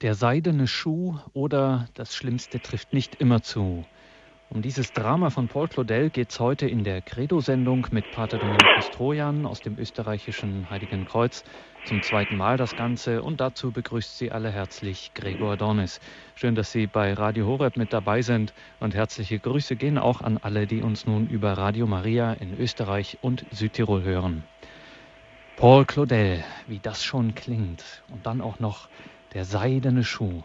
Der seidene Schuh oder das Schlimmste trifft nicht immer zu. Um dieses Drama von Paul Claudel geht es heute in der Credo-Sendung mit Pater Dominikus Trojan aus dem österreichischen Heiligen Kreuz. Zum zweiten Mal das Ganze und dazu begrüßt Sie alle herzlich Gregor Dornis. Schön, dass Sie bei Radio Horeb mit dabei sind und herzliche Grüße gehen auch an alle, die uns nun über Radio Maria in Österreich und Südtirol hören. Paul Claudel, wie das schon klingt und dann auch noch der seidene Schuh.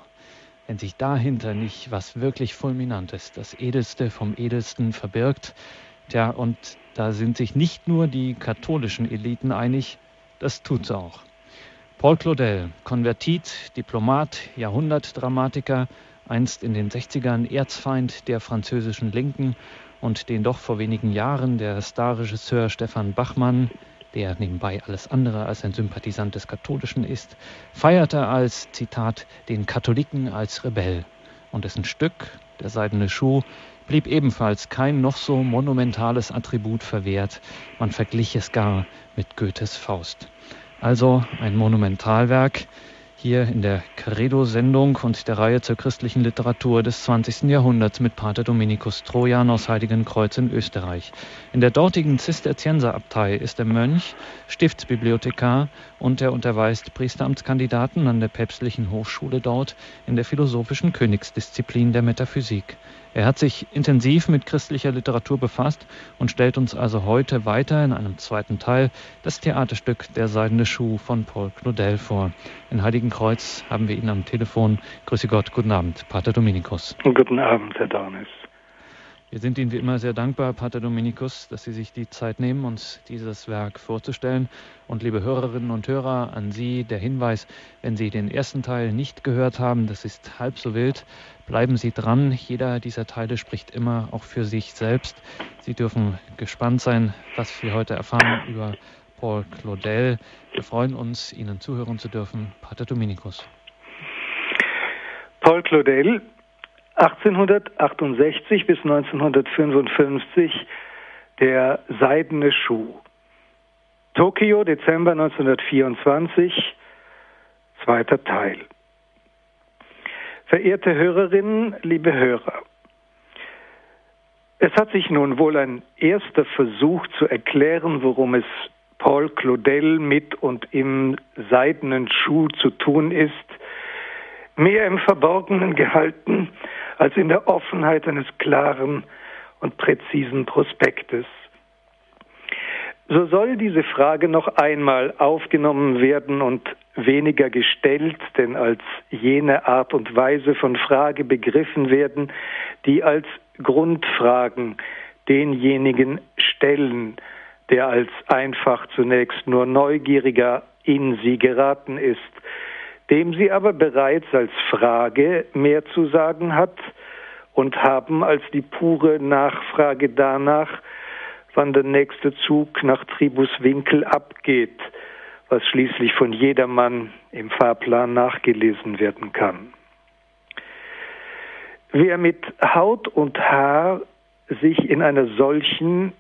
Wenn sich dahinter nicht was wirklich Fulminantes, das Edelste vom Edelsten verbirgt, tja, und da sind sich nicht nur die katholischen Eliten einig, das tut's auch. Paul Claudel, Konvertit, Diplomat, Jahrhundertdramatiker, einst in den 60ern Erzfeind der französischen Linken und den doch vor wenigen Jahren der Starregisseur Stefan Bachmann der nebenbei alles andere als ein Sympathisant des Katholischen ist, feierte als, Zitat, den Katholiken als Rebell. Und dessen Stück, der seidene Schuh, blieb ebenfalls kein noch so monumentales Attribut verwehrt, man verglich es gar mit Goethes Faust. Also ein Monumentalwerk, hier in der Credo-Sendung und der Reihe zur christlichen Literatur des 20. Jahrhunderts mit Pater Dominikus Trojan aus Heiligenkreuz in Österreich. In der dortigen Zisterzienserabtei ist er Mönch, Stiftsbibliothekar und er unterweist Priesteramtskandidaten an der päpstlichen Hochschule dort in der philosophischen Königsdisziplin der Metaphysik. Er hat sich intensiv mit christlicher Literatur befasst und stellt uns also heute weiter in einem zweiten Teil das Theaterstück Der seidene Schuh von Paul Claudel vor. In Heiligenkreuz haben wir ihn am Telefon. Grüße Gott, guten Abend, Pater Dominikus. Guten Abend, Herr Dornis. Wir sind Ihnen wie immer sehr dankbar, Pater Dominikus, dass Sie sich die Zeit nehmen, uns dieses Werk vorzustellen. Und liebe Hörerinnen und Hörer, an Sie der Hinweis, wenn Sie den ersten Teil nicht gehört haben, das ist halb so wild, bleiben Sie dran. Jeder dieser Teile spricht immer auch für sich selbst. Sie dürfen gespannt sein, was wir heute erfahren über Paul Claudel. Wir freuen uns, Ihnen zuhören zu dürfen. Pater Dominikus. Paul Claudel 1868 bis 1955 der seidene Schuh. Tokio, Dezember 1924, zweiter Teil. Verehrte Hörerinnen, liebe Hörer, es hat sich nun wohl ein erster Versuch zu erklären, worum es Paul Claudel mit und im seidenen Schuh zu tun ist, mehr im Verborgenen gehalten als in der Offenheit eines klaren und präzisen Prospektes. So soll diese Frage noch einmal aufgenommen werden und weniger gestellt, denn als jene Art und Weise von Frage begriffen werden, die als Grundfragen denjenigen stellen, der als einfach zunächst nur neugieriger in sie geraten ist, dem sie aber bereits als Frage mehr zu sagen hat und haben als die pure Nachfrage danach, wann der nächste Zug nach Tribuswinkel abgeht, was schließlich von jedermann im Fahrplan nachgelesen werden kann. Wer mit Haut und Haar sich in einer solchen,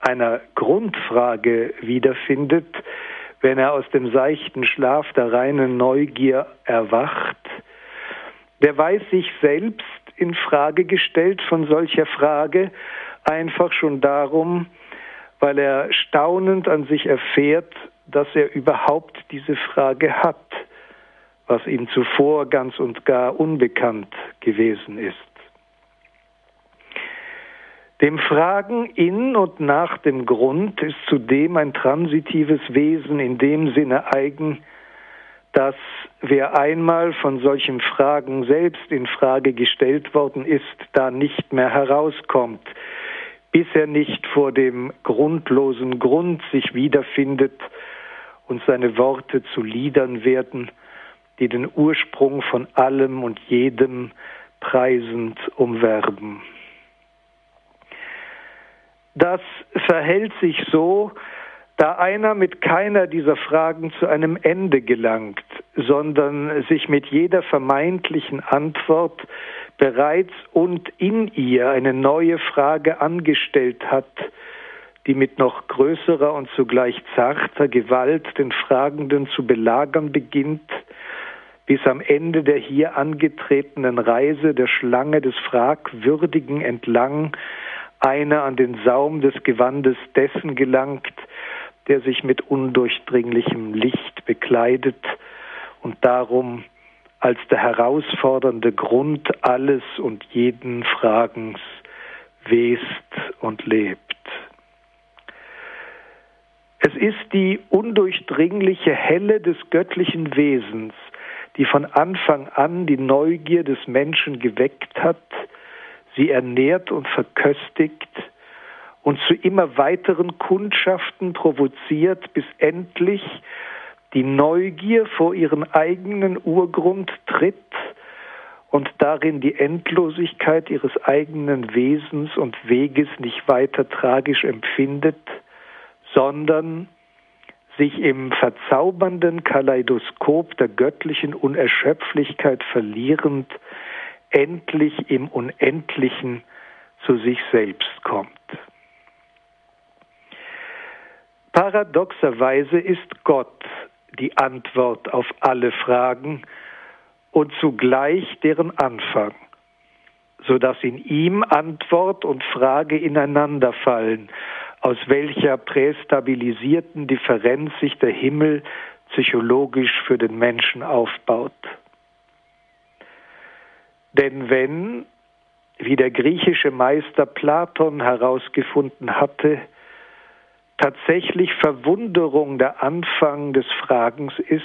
einer Grundfrage wiederfindet, wenn er aus dem seichten Schlaf der reinen Neugier erwacht, der weiß sich selbst in Frage gestellt von solcher Frage, einfach schon darum, weil er staunend an sich erfährt, dass er überhaupt diese Frage hat, was ihm zuvor ganz und gar unbekannt gewesen ist. Dem Fragen in und nach dem Grund ist zudem ein transitives Wesen in dem Sinne eigen, dass wer einmal von solchen Fragen selbst in Frage gestellt worden ist, da nicht mehr herauskommt, bis er nicht vor dem grundlosen Grund sich wiederfindet und seine Worte zu Liedern werden, die den Ursprung von allem und jedem preisend umwerben. Das verhält sich so, da einer mit keiner dieser Fragen zu einem Ende gelangt, sondern sich mit jeder vermeintlichen Antwort bereits und in ihr eine neue Frage angestellt hat, die mit noch größerer und zugleich zarter Gewalt den Fragenden zu belagern beginnt, bis am Ende der hier angetretenen Reise der Schlange des Fragwürdigen entlang einer an den Saum des Gewandes dessen gelangt, der sich mit undurchdringlichem Licht bekleidet und darum als der herausfordernde Grund alles und jeden Fragens west und lebt. Es ist die undurchdringliche Helle des göttlichen Wesens, die von Anfang an die Neugier des Menschen geweckt hat, sie ernährt und verköstigt und zu immer weiteren Kundschaften provoziert, bis endlich die Neugier vor ihren eigenen Urgrund tritt und darin die Endlosigkeit ihres eigenen Wesens und Weges nicht weiter tragisch empfindet, sondern sich im verzaubernden Kaleidoskop der göttlichen Unerschöpflichkeit verlierend, endlich im Unendlichen zu sich selbst kommt. Paradoxerweise ist Gott die Antwort auf alle Fragen und zugleich deren Anfang, so dass in ihm Antwort und Frage ineinander fallen, aus welcher prästabilisierten Differenz sich der Himmel psychologisch für den Menschen aufbaut. Denn wenn, wie der griechische Meister Platon herausgefunden hatte, tatsächlich Verwunderung der Anfang des Fragens ist,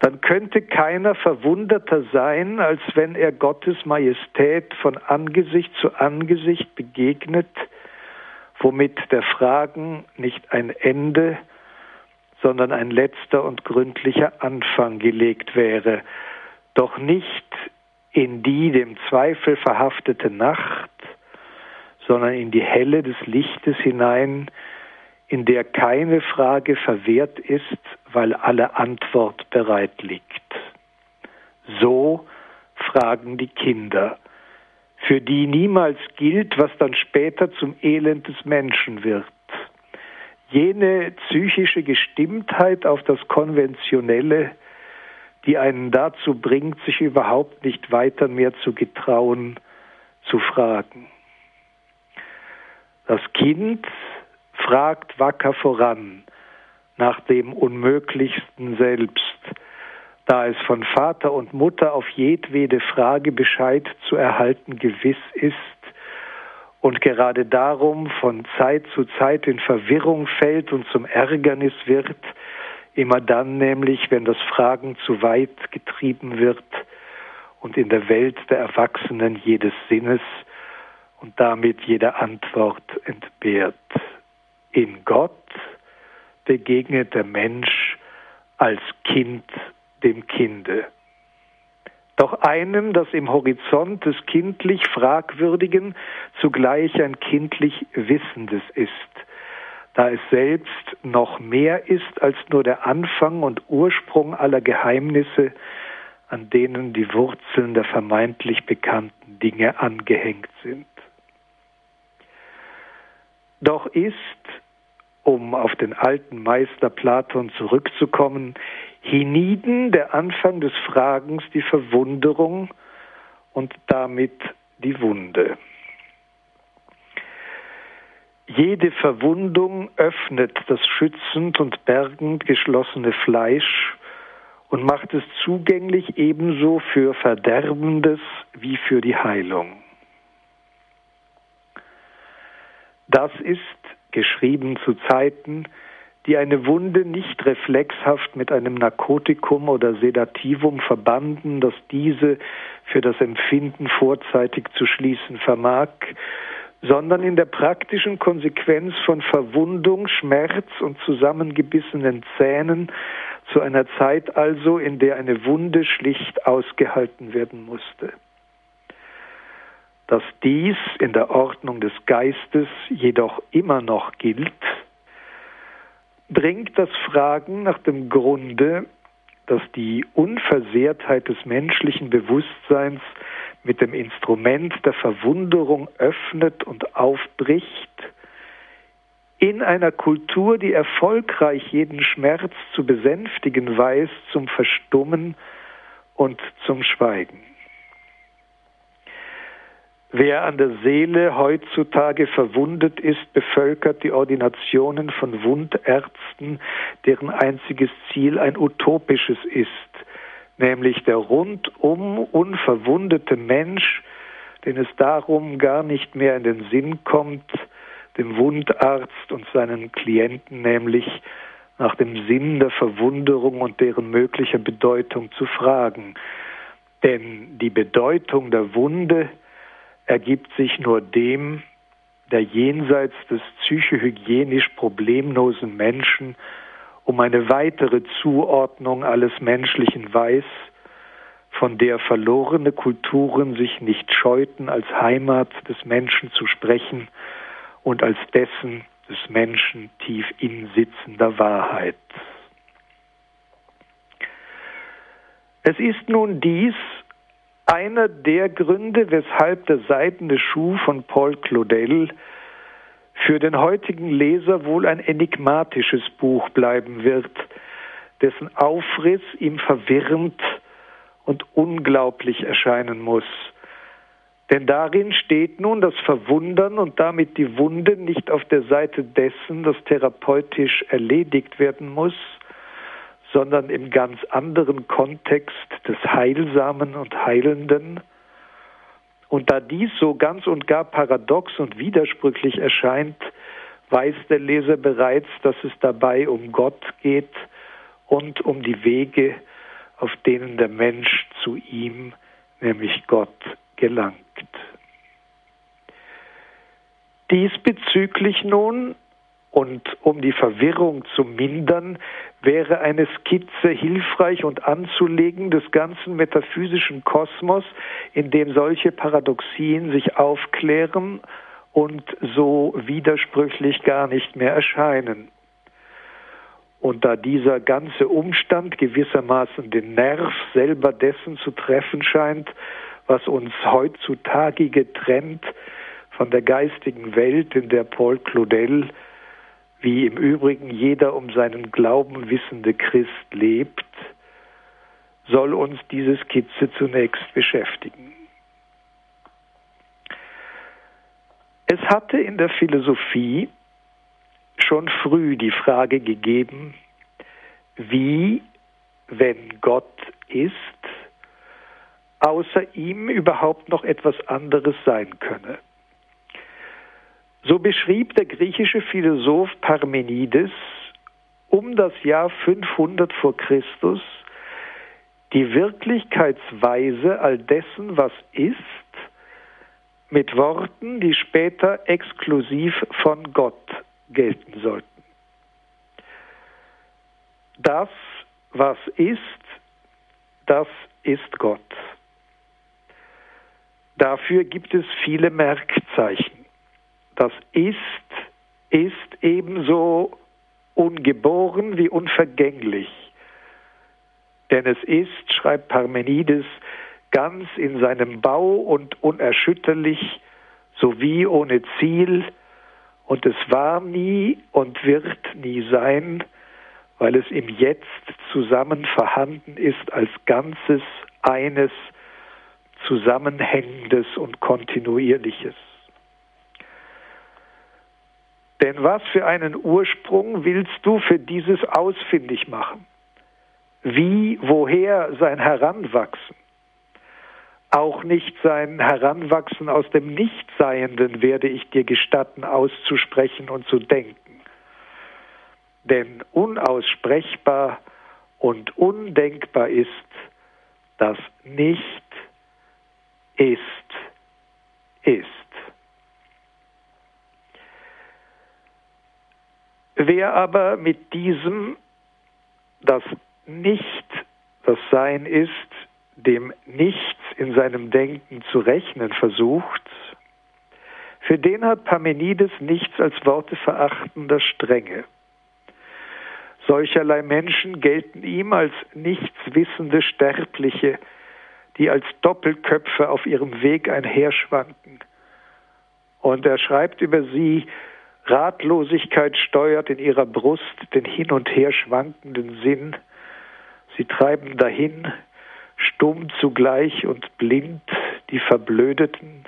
dann könnte keiner verwunderter sein, als wenn er Gottes Majestät von Angesicht zu Angesicht begegnet, womit der Fragen nicht ein Ende, sondern ein letzter und gründlicher Anfang gelegt wäre, doch nicht in die dem Zweifel verhaftete Nacht, sondern in die Helle des Lichtes hinein, in der keine Frage verwehrt ist, weil alle Antwort bereit liegt. So fragen die Kinder, für die niemals gilt, was dann später zum Elend des Menschen wird. Jene psychische Gestimmtheit auf das Konventionelle, die einen dazu bringt, sich überhaupt nicht weiter mehr zu getrauen, zu fragen. Das Kind fragt wacker voran nach dem Unmöglichsten selbst, da es von Vater und Mutter auf jedwede Frage Bescheid zu erhalten gewiss ist und gerade darum von Zeit zu Zeit in Verwirrung fällt und zum Ärgernis wird, immer dann nämlich, wenn das Fragen zu weit getrieben wird und in der Welt der Erwachsenen jedes Sinnes und damit jede Antwort entbehrt. In Gott begegnet der Mensch als Kind dem Kinde. Doch einem, das im Horizont des kindlich Fragwürdigen zugleich ein kindlich Wissendes ist, da es selbst noch mehr ist als nur der Anfang und Ursprung aller Geheimnisse, an denen die Wurzeln der vermeintlich bekannten Dinge angehängt sind. Doch ist, um auf den alten Meister Platon zurückzukommen, hienieden der Anfang des Fragens die Verwunderung und damit die Wunde. Jede Verwundung öffnet das schützend und bergend geschlossene Fleisch und macht es zugänglich ebenso für Verderbendes wie für die Heilung. Das ist geschrieben zu Zeiten, die eine Wunde nicht reflexhaft mit einem Narkotikum oder Sedativum verbanden, das diese für das Empfinden vorzeitig zu schließen vermag, sondern in der praktischen Konsequenz von Verwundung, Schmerz und zusammengebissenen Zähnen zu einer Zeit also, in der eine Wunde schlicht ausgehalten werden musste. Dass dies in der Ordnung des Geistes jedoch immer noch gilt, bringt das Fragen nach dem Grunde, dass die Unversehrtheit des menschlichen Bewusstseins mit dem Instrument der Verwunderung öffnet und aufbricht, in einer Kultur, die erfolgreich jeden Schmerz zu besänftigen weiß, zum Verstummen und zum Schweigen. Wer an der Seele heutzutage verwundet ist, bevölkert die Ordinationen von Wundärzten, deren einziges Ziel ein utopisches ist, nämlich der rundum unverwundete Mensch, den es darum gar nicht mehr in den Sinn kommt, dem Wundarzt und seinen Klienten nämlich nach dem Sinn der Verwunderung und deren möglicher Bedeutung zu fragen. Denn die Bedeutung der Wunde ergibt sich nur dem, der jenseits des psychohygienisch problemlosen Menschen um eine weitere Zuordnung alles Menschlichen weiß, von der verlorene Kulturen sich nicht scheuten, als Heimat des Menschen zu sprechen und als dessen des Menschen tief insitzender Wahrheit. Es ist nun dies einer der Gründe, weshalb der Seidene Schuh von Paul Claudel für den heutigen Leser wohl ein enigmatisches Buch bleiben wird, dessen Aufriss ihm verwirrend und unglaublich erscheinen muss. Denn darin steht nun das Verwundern und damit die Wunde nicht auf der Seite dessen, das therapeutisch erledigt werden muss, sondern im ganz anderen Kontext des Heilsamen und Heilenden. Und da dies so ganz und gar paradox und widersprüchlich erscheint, weiß der Leser bereits, dass es dabei um Gott geht und um die Wege, auf denen der Mensch zu ihm, nämlich Gott, gelangt. Diesbezüglich nun und um die Verwirrung zu mindern, wäre eine Skizze hilfreich und anzulegen des ganzen metaphysischen Kosmos, in dem solche Paradoxien sich aufklären und so widersprüchlich gar nicht mehr erscheinen. Und da dieser ganze Umstand gewissermaßen den Nerv selber dessen zu treffen scheint, was uns heutzutage getrennt von der geistigen Welt, in der Paul Claudel wie im Übrigen jeder um seinen Glauben wissende Christ lebt, soll uns diese Skizze zunächst beschäftigen. Es hatte in der Philosophie schon früh die Frage gegeben, wie, wenn Gott ist, außer ihm überhaupt noch etwas anderes sein könne. So beschrieb der griechische Philosoph Parmenides um das Jahr 500 vor Christus die Wirklichkeitsweise all dessen, was ist, mit Worten, die später exklusiv von Gott gelten sollten. Das, was ist, das ist Gott. Dafür gibt es viele Merkzeichen das Ist ist ebenso ungeboren wie unvergänglich. Denn es ist, schreibt Parmenides, ganz in seinem Bau und unerschütterlich sowie ohne Ziel, und es war nie und wird nie sein, weil es im Jetzt zusammen vorhanden ist als Ganzes, eines, Zusammenhängendes und Kontinuierliches. Denn was für einen Ursprung willst du für dieses ausfindig machen? Wie, woher sein Heranwachsen? Auch nicht sein Heranwachsen aus dem Nichtseienden werde ich dir gestatten auszusprechen und zu denken. Denn unaussprechbar und undenkbar ist, dass nicht ist, ist. Wer aber mit diesem, das nicht das Sein ist, dem Nichts in seinem Denken zu rechnen versucht, für den hat Parmenides nichts als Worte verachtender Strenge. Solcherlei Menschen gelten ihm als nichtswissende Sterbliche, die als Doppelköpfe auf ihrem Weg einherschwanken. Und er schreibt über sie, Ratlosigkeit steuert in ihrer Brust den hin und her schwankenden Sinn. Sie treiben dahin, stumm zugleich und blind, die Verblödeten,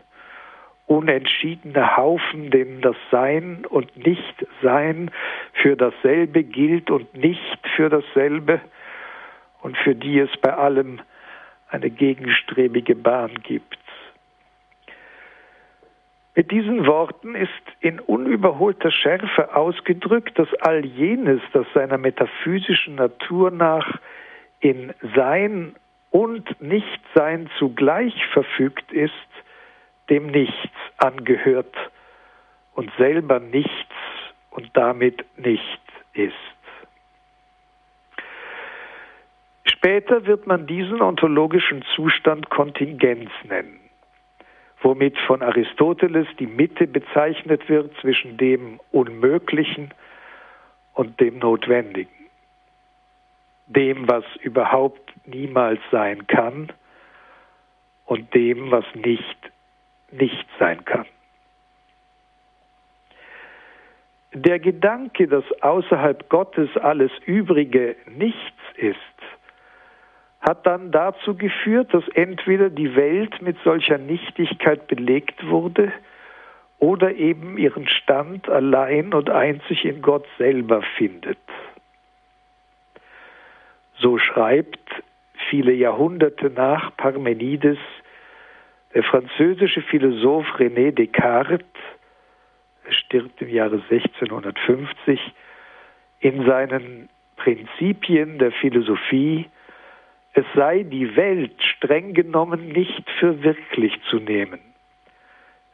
unentschiedene Haufen, denen das Sein und Nichtsein für dasselbe gilt und nicht für dasselbe und für die es bei allem eine gegenstrebige Bahn gibt. Mit diesen Worten ist in unüberholter Schärfe ausgedrückt, dass all jenes, das seiner metaphysischen Natur nach in Sein und Nichtsein zugleich verfügt ist, dem Nichts angehört und selber nichts und damit nicht ist. Später wird man diesen ontologischen Zustand Kontingenz nennen womit von Aristoteles die Mitte bezeichnet wird zwischen dem Unmöglichen und dem Notwendigen, dem, was überhaupt niemals sein kann und dem, was nicht nicht sein kann. Der Gedanke, dass außerhalb Gottes alles Übrige nichts ist, hat dann dazu geführt, dass entweder die Welt mit solcher Nichtigkeit belegt wurde oder eben ihren Stand allein und einzig in Gott selber findet. So schreibt viele Jahrhunderte nach Parmenides der französische Philosoph René Descartes, er stirbt im Jahre 1650, in seinen Prinzipien der Philosophie es sei die Welt streng genommen nicht für wirklich zu nehmen.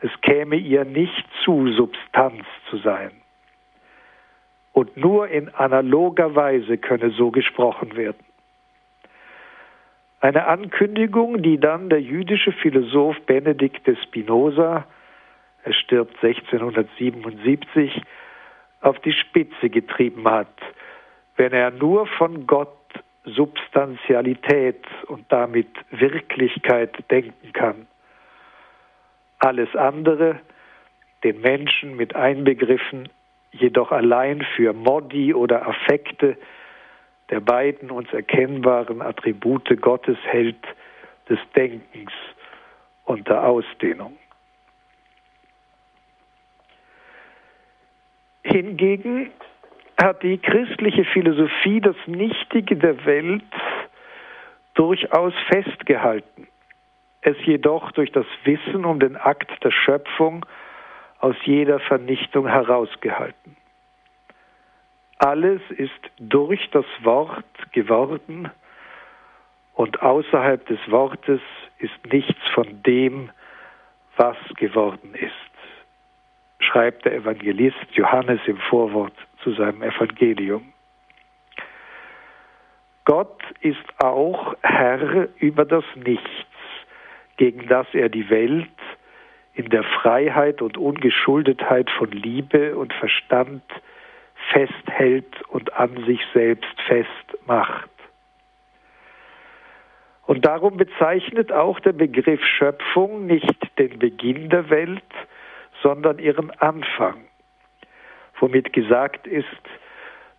Es käme ihr nicht zu, Substanz zu sein. Und nur in analoger Weise könne so gesprochen werden. Eine Ankündigung, die dann der jüdische Philosoph Benedikt de Spinoza, er stirbt 1677, auf die Spitze getrieben hat, wenn er nur von Gott Substantialität und damit Wirklichkeit denken kann. Alles andere, den Menschen mit einbegriffen, jedoch allein für Modi oder Affekte der beiden uns erkennbaren Attribute Gottes hält, des Denkens und der Ausdehnung. Hingegen hat die christliche Philosophie das Nichtige der Welt durchaus festgehalten, es jedoch durch das Wissen um den Akt der Schöpfung aus jeder Vernichtung herausgehalten. Alles ist durch das Wort geworden und außerhalb des Wortes ist nichts von dem, was geworden ist, schreibt der Evangelist Johannes im Vorwort zu seinem Evangelium. Gott ist auch Herr über das Nichts, gegen das er die Welt in der Freiheit und Ungeschuldetheit von Liebe und Verstand festhält und an sich selbst festmacht. Und darum bezeichnet auch der Begriff Schöpfung nicht den Beginn der Welt, sondern ihren Anfang womit gesagt ist,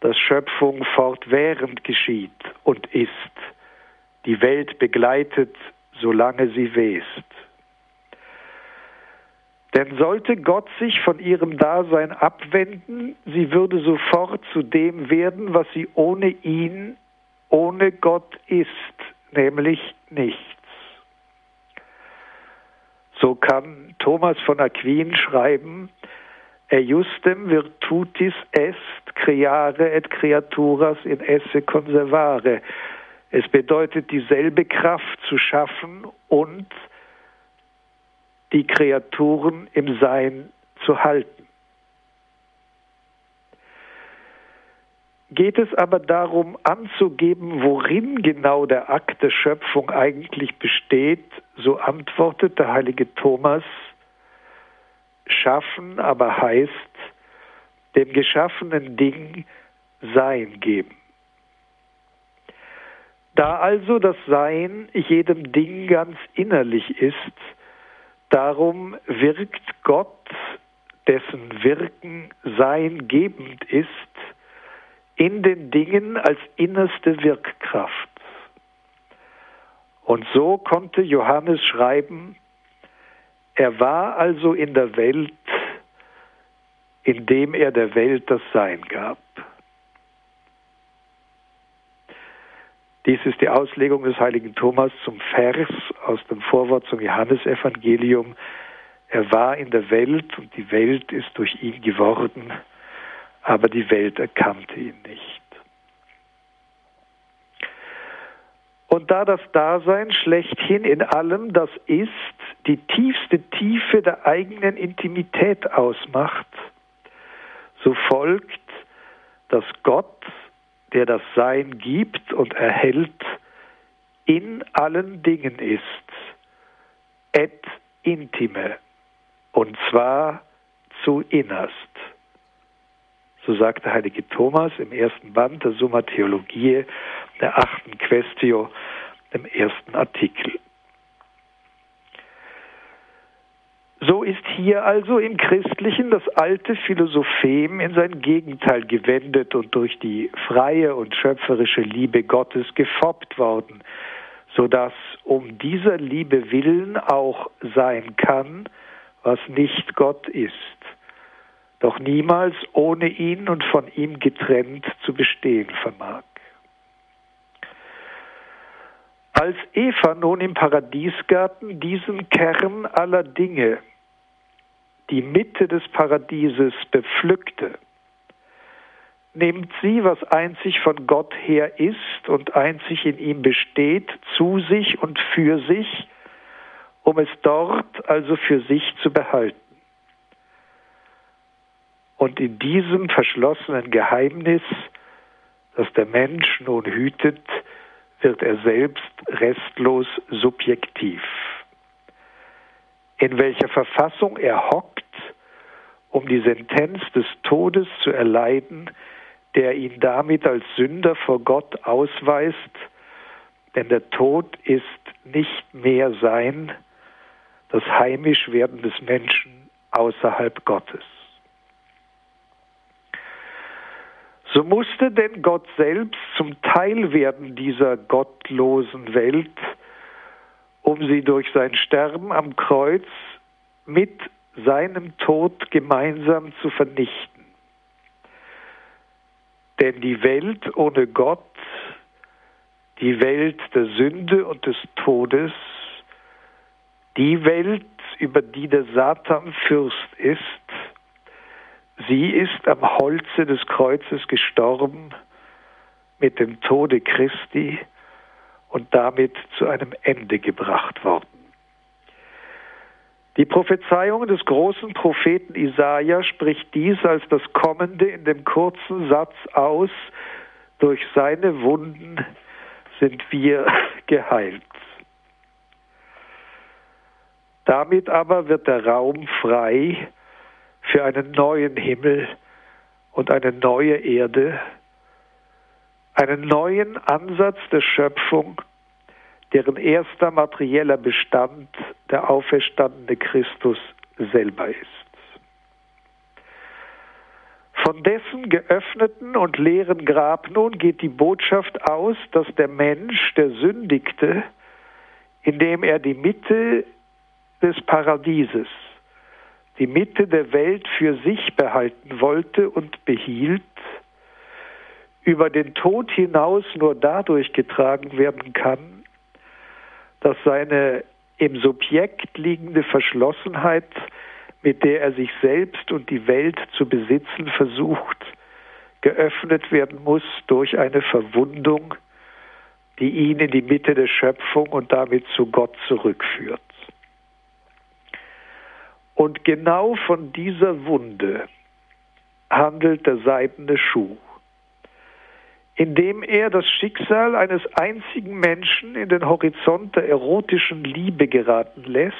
dass Schöpfung fortwährend geschieht und ist, die Welt begleitet, solange sie west. Denn sollte Gott sich von ihrem Dasein abwenden, sie würde sofort zu dem werden, was sie ohne ihn, ohne Gott ist, nämlich nichts. So kann Thomas von Aquin schreiben, Ejustem virtutis est creare et creaturas in esse conservare. Es bedeutet dieselbe Kraft zu schaffen und die Kreaturen im Sein zu halten. Geht es aber darum anzugeben, worin genau der Akt der Schöpfung eigentlich besteht, so antwortet der heilige Thomas, Schaffen aber heißt dem geschaffenen Ding Sein geben. Da also das Sein jedem Ding ganz innerlich ist, darum wirkt Gott dessen Wirken sein gebend ist, in den Dingen als innerste Wirkkraft. Und so konnte Johannes schreiben, er war also in der Welt, indem er der Welt das Sein gab. Dies ist die Auslegung des heiligen Thomas zum Vers aus dem Vorwort zum Johannesevangelium. Er war in der Welt und die Welt ist durch ihn geworden, aber die Welt erkannte ihn nicht. Und da das Dasein schlechthin in allem das ist, die tiefste Tiefe der eigenen Intimität ausmacht, so folgt, dass Gott, der das Sein gibt und erhält, in allen Dingen ist, et intime, und zwar zu innerst. So sagt der heilige Thomas im ersten Band der Summa Theologiae der achten Questio, im ersten Artikel. So ist hier also im Christlichen das alte Philosophem in sein Gegenteil gewendet und durch die freie und schöpferische Liebe Gottes gefoppt worden, so dass um dieser Liebe willen auch sein kann, was nicht Gott ist, doch niemals ohne ihn und von ihm getrennt zu bestehen vermag. Als Eva nun im Paradiesgarten diesen Kern aller Dinge, die Mitte des Paradieses bepflückte, nimmt sie, was einzig von Gott her ist und einzig in ihm besteht, zu sich und für sich, um es dort also für sich zu behalten. Und in diesem verschlossenen Geheimnis, das der Mensch nun hütet, wird er selbst restlos subjektiv in welcher Verfassung er hockt, um die Sentenz des Todes zu erleiden, der ihn damit als Sünder vor Gott ausweist, denn der Tod ist nicht mehr sein, das Heimischwerden des Menschen außerhalb Gottes. So musste denn Gott selbst zum Teil werden dieser gottlosen Welt, um sie durch sein Sterben am Kreuz mit seinem Tod gemeinsam zu vernichten. Denn die Welt ohne Gott, die Welt der Sünde und des Todes, die Welt, über die der Satan Fürst ist, sie ist am Holze des Kreuzes gestorben mit dem Tode Christi und damit zu einem Ende gebracht worden. Die Prophezeiung des großen Propheten Isaia spricht dies als das Kommende in dem kurzen Satz aus, durch seine Wunden sind wir geheilt. Damit aber wird der Raum frei für einen neuen Himmel und eine neue Erde, einen neuen Ansatz der Schöpfung, deren erster materieller Bestand der auferstandene Christus selber ist. Von dessen geöffneten und leeren Grab nun geht die Botschaft aus, dass der Mensch, der sündigte, indem er die Mitte des Paradieses, die Mitte der Welt für sich behalten wollte und behielt, über den Tod hinaus nur dadurch getragen werden kann, dass seine im Subjekt liegende Verschlossenheit, mit der er sich selbst und die Welt zu besitzen versucht, geöffnet werden muss durch eine Verwundung, die ihn in die Mitte der Schöpfung und damit zu Gott zurückführt. Und genau von dieser Wunde handelt der seidene Schuh. Indem er das Schicksal eines einzigen Menschen in den Horizont der erotischen Liebe geraten lässt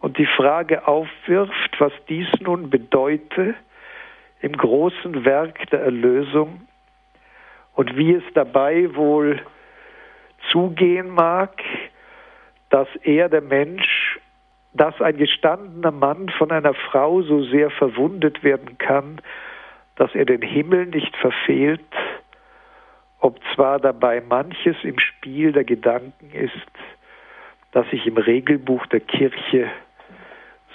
und die Frage aufwirft, was dies nun bedeute im großen Werk der Erlösung und wie es dabei wohl zugehen mag, dass er, der Mensch, dass ein gestandener Mann von einer Frau so sehr verwundet werden kann, dass er den Himmel nicht verfehlt, ob zwar dabei manches im Spiel der Gedanken ist, das sich im Regelbuch der Kirche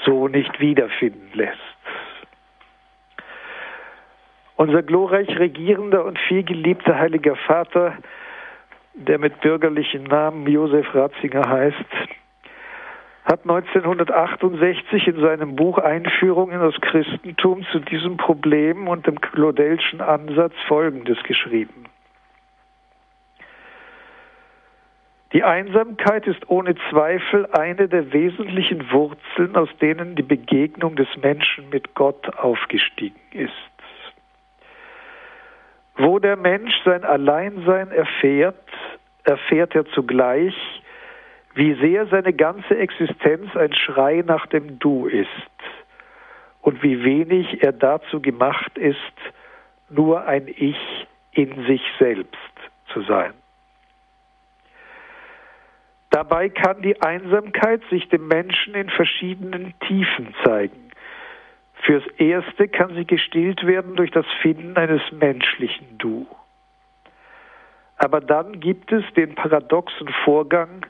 so nicht wiederfinden lässt. Unser glorreich regierender und vielgeliebter heiliger Vater, der mit bürgerlichen Namen Josef Ratzinger heißt, hat 1968 in seinem Buch Einführung in das Christentum zu diesem Problem und dem Claudelschen Ansatz Folgendes geschrieben. Die Einsamkeit ist ohne Zweifel eine der wesentlichen Wurzeln, aus denen die Begegnung des Menschen mit Gott aufgestiegen ist. Wo der Mensch sein Alleinsein erfährt, erfährt er zugleich, wie sehr seine ganze Existenz ein Schrei nach dem Du ist und wie wenig er dazu gemacht ist, nur ein Ich in sich selbst zu sein. Dabei kann die Einsamkeit sich dem Menschen in verschiedenen Tiefen zeigen. Fürs Erste kann sie gestillt werden durch das Finden eines menschlichen Du. Aber dann gibt es den paradoxen Vorgang,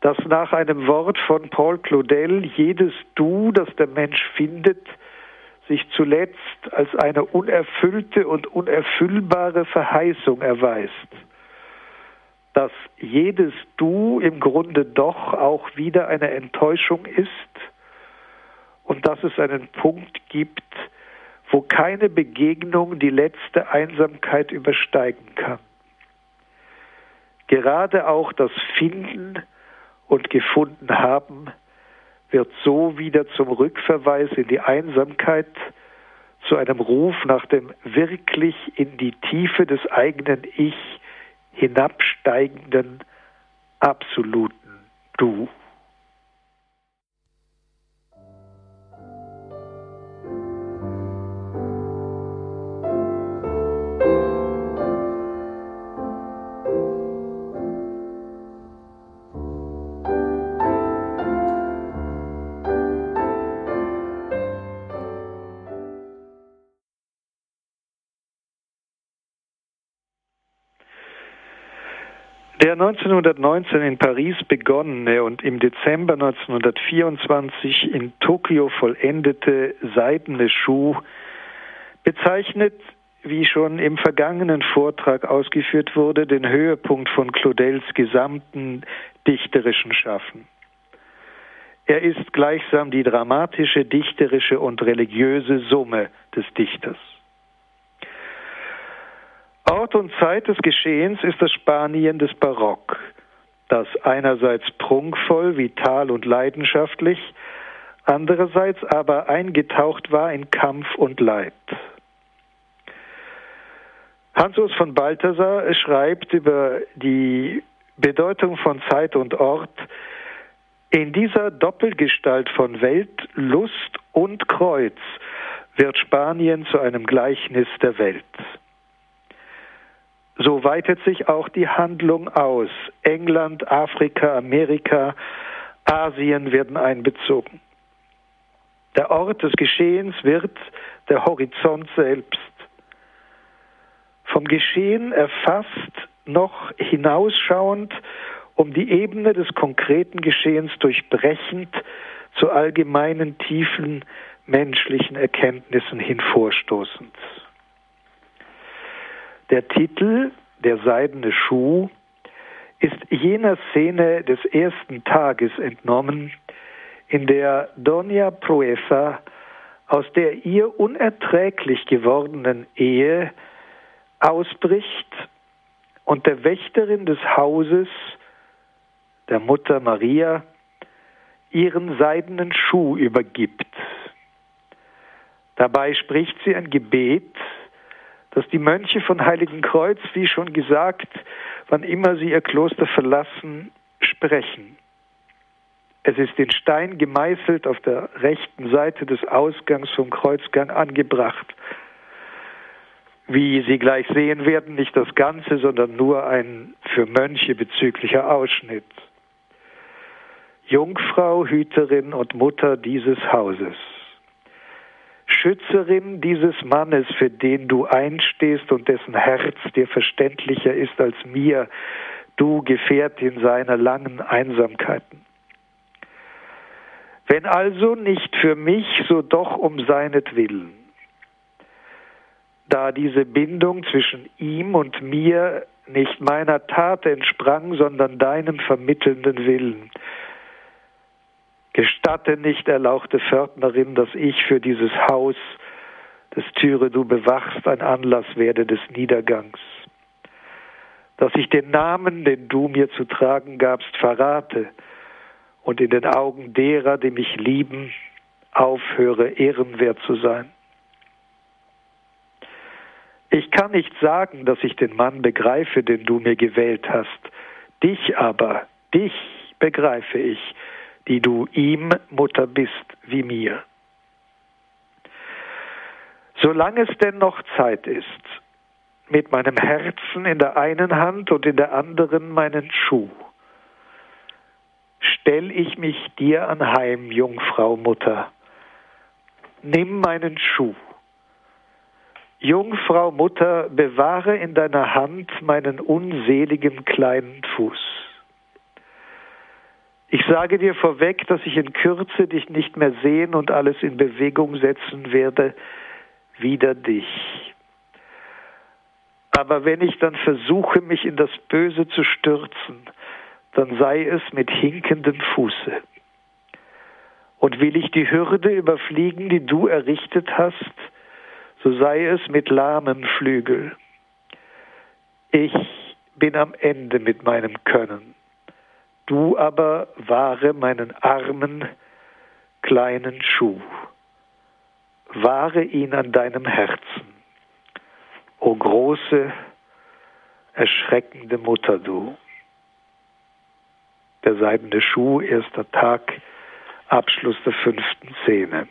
dass nach einem Wort von Paul Claudel jedes Du, das der Mensch findet, sich zuletzt als eine unerfüllte und unerfüllbare Verheißung erweist. Dass jedes Du im Grunde doch auch wieder eine Enttäuschung ist und dass es einen Punkt gibt, wo keine Begegnung die letzte Einsamkeit übersteigen kann. Gerade auch das Finden und gefunden haben wird so wieder zum Rückverweis in die Einsamkeit, zu einem Ruf nach dem wirklich in die Tiefe des eigenen Ich hinabsteigenden absoluten Du. 1919 in Paris begonnene und im Dezember 1924 in Tokio vollendete seidene Schuh bezeichnet, wie schon im vergangenen Vortrag ausgeführt wurde, den Höhepunkt von Claudels gesamten dichterischen Schaffen. Er ist gleichsam die dramatische, dichterische und religiöse Summe des Dichters. Ort und Zeit des Geschehens ist das Spanien des Barock, das einerseits prunkvoll, vital und leidenschaftlich, andererseits aber eingetaucht war in Kampf und Leid. Hans-Urs von Balthasar schreibt über die Bedeutung von Zeit und Ort, in dieser Doppelgestalt von Welt, Lust und Kreuz wird Spanien zu einem Gleichnis der Welt. So weitet sich auch die Handlung aus. England, Afrika, Amerika, Asien werden einbezogen. Der Ort des Geschehens wird der Horizont selbst. Vom Geschehen erfasst noch hinausschauend, um die Ebene des konkreten Geschehens durchbrechend zu allgemeinen tiefen menschlichen Erkenntnissen hinvorstoßend. Der Titel Der seidene Schuh ist jener Szene des ersten Tages entnommen, in der Doña Proesa aus der ihr unerträglich gewordenen Ehe ausbricht und der Wächterin des Hauses, der Mutter Maria, ihren seidenen Schuh übergibt. Dabei spricht sie ein Gebet, dass die Mönche von Heiligenkreuz, wie schon gesagt, wann immer sie ihr Kloster verlassen, sprechen. Es ist in Stein gemeißelt auf der rechten Seite des Ausgangs vom Kreuzgang angebracht. Wie Sie gleich sehen werden, nicht das Ganze, sondern nur ein für Mönche bezüglicher Ausschnitt. Jungfrau, Hüterin und Mutter dieses Hauses. Schützerin dieses Mannes, für den du einstehst und dessen Herz dir verständlicher ist als mir, du Gefährtin seiner langen Einsamkeiten. Wenn also nicht für mich, so doch um seinetwillen. Da diese Bindung zwischen ihm und mir nicht meiner Tat entsprang, sondern deinem vermittelnden Willen. Gestatte nicht, erlauchte Pförtnerin, dass ich für dieses Haus, das Türe du bewachst, ein Anlass werde des Niedergangs. Dass ich den Namen, den du mir zu tragen gabst, verrate und in den Augen derer, die mich lieben, aufhöre, ehrenwert zu sein. Ich kann nicht sagen, dass ich den Mann begreife, den du mir gewählt hast. Dich aber, dich begreife ich, die du ihm Mutter bist wie mir. Solange es denn noch Zeit ist, mit meinem Herzen in der einen Hand und in der anderen meinen Schuh, stell ich mich dir anheim, Jungfrau Mutter. Nimm meinen Schuh Jungfrau Mutter, bewahre in deiner Hand meinen unseligen kleinen Fuß. Ich sage dir vorweg, dass ich in Kürze dich nicht mehr sehen und alles in Bewegung setzen werde, wider dich. Aber wenn ich dann versuche, mich in das Böse zu stürzen, dann sei es mit hinkendem Fuße. Und will ich die Hürde überfliegen, die du errichtet hast, so sei es mit lahmem Flügel. Ich bin am Ende mit meinem Können. Du aber wahre meinen armen, kleinen Schuh. Wahre ihn an deinem Herzen. O große, erschreckende Mutter du. Der seidene Schuh, erster Tag, Abschluss der fünften Szene.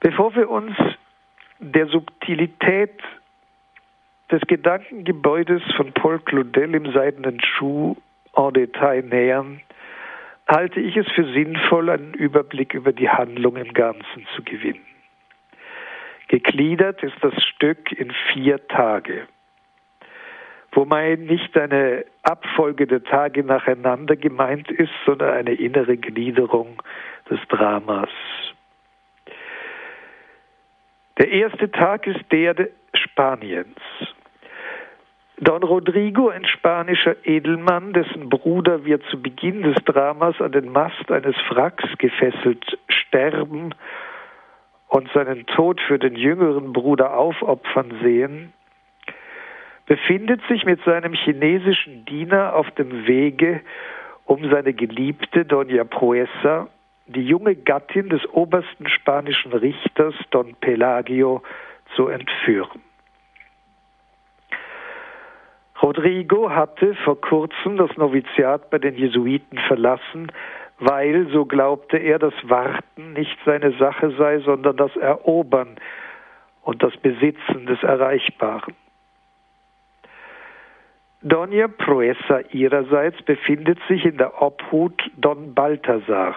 Bevor wir uns der Subtilität des Gedankengebäudes von Paul Claudel im seidenen Schuh en Detail nähern, halte ich es für sinnvoll, einen Überblick über die Handlung im Ganzen zu gewinnen. Gegliedert ist das Stück in vier Tage, wobei nicht eine Abfolge der Tage nacheinander gemeint ist, sondern eine innere Gliederung des Dramas. Der erste Tag ist der Spaniens. Don Rodrigo, ein spanischer Edelmann, dessen Bruder wir zu Beginn des Dramas an den Mast eines Wracks gefesselt sterben und seinen Tod für den jüngeren Bruder aufopfern sehen, befindet sich mit seinem chinesischen Diener auf dem Wege, um seine Geliebte Doña Proesa die junge Gattin des obersten spanischen Richters Don Pelagio zu entführen. Rodrigo hatte vor kurzem das Noviziat bei den Jesuiten verlassen, weil, so glaubte er, das Warten nicht seine Sache sei, sondern das Erobern und das Besitzen des Erreichbaren. Doña Proesa ihrerseits befindet sich in der Obhut Don Balthasars,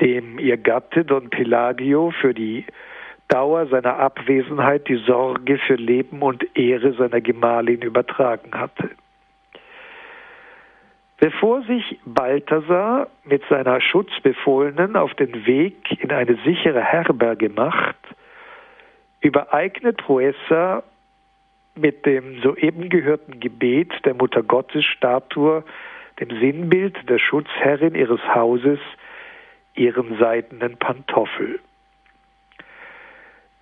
dem ihr Gatte Don Pelagio für die Dauer seiner Abwesenheit die Sorge für Leben und Ehre seiner Gemahlin übertragen hatte. Bevor sich Balthasar mit seiner Schutzbefohlenen auf den Weg in eine sichere Herberge macht, übereignet Proessa mit dem soeben gehörten Gebet der Mutter Gottes Statue, dem Sinnbild der Schutzherrin ihres Hauses, ihren seidenen Pantoffel.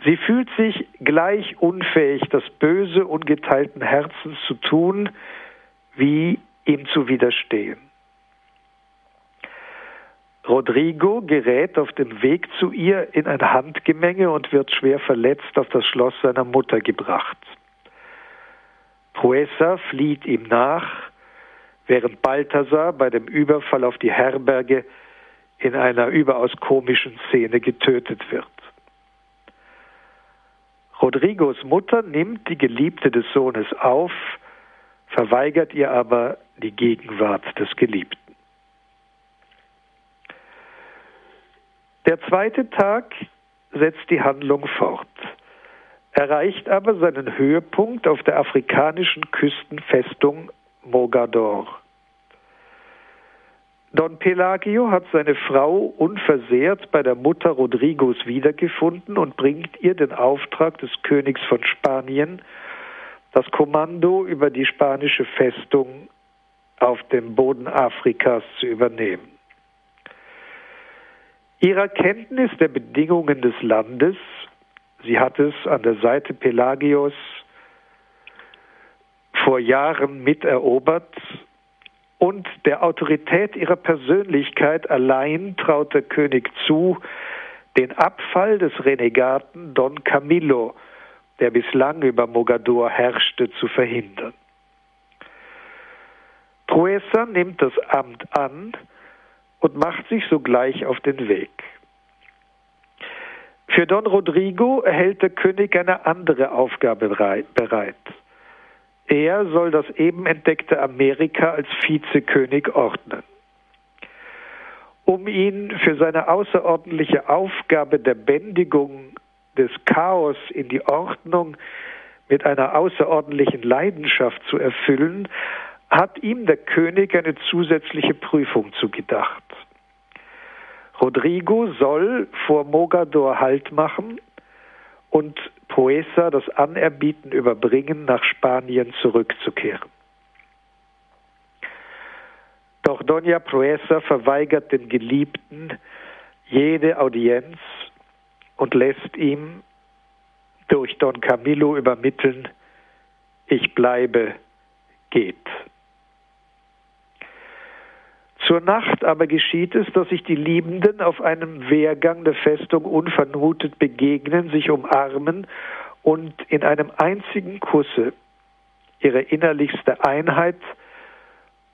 Sie fühlt sich gleich unfähig, das Böse ungeteilten Herzens zu tun, wie ihm zu widerstehen. Rodrigo gerät auf dem Weg zu ihr in ein Handgemenge und wird schwer verletzt auf das Schloss seiner Mutter gebracht. Proesa flieht ihm nach, während Balthasar bei dem Überfall auf die Herberge in einer überaus komischen Szene getötet wird. Rodrigos Mutter nimmt die Geliebte des Sohnes auf, verweigert ihr aber die Gegenwart des Geliebten. Der zweite Tag setzt die Handlung fort, erreicht aber seinen Höhepunkt auf der afrikanischen Küstenfestung Mogador. Don Pelagio hat seine Frau unversehrt bei der Mutter Rodrigos wiedergefunden und bringt ihr den Auftrag des Königs von Spanien, das Kommando über die spanische Festung auf dem Boden Afrikas zu übernehmen. Ihrer Kenntnis der Bedingungen des Landes, sie hat es an der Seite Pelagios vor Jahren miterobert, und der Autorität ihrer Persönlichkeit allein traut der König zu, den Abfall des Renegaten Don Camillo, der bislang über Mogador herrschte, zu verhindern. Proesa nimmt das Amt an und macht sich sogleich auf den Weg. Für Don Rodrigo erhält der König eine andere Aufgabe bereit. Er soll das eben entdeckte Amerika als Vizekönig ordnen. Um ihn für seine außerordentliche Aufgabe der Bändigung des Chaos in die Ordnung mit einer außerordentlichen Leidenschaft zu erfüllen, hat ihm der König eine zusätzliche Prüfung zugedacht. Rodrigo soll vor Mogador Halt machen und Poesa das Anerbieten überbringen, nach Spanien zurückzukehren. Doch Doña Proesa verweigert dem Geliebten jede Audienz und lässt ihm durch Don Camillo übermitteln, ich bleibe, geht. Zur Nacht aber geschieht es, dass sich die Liebenden auf einem Wehrgang der Festung unvermutet begegnen, sich umarmen und in einem einzigen Kusse ihre innerlichste Einheit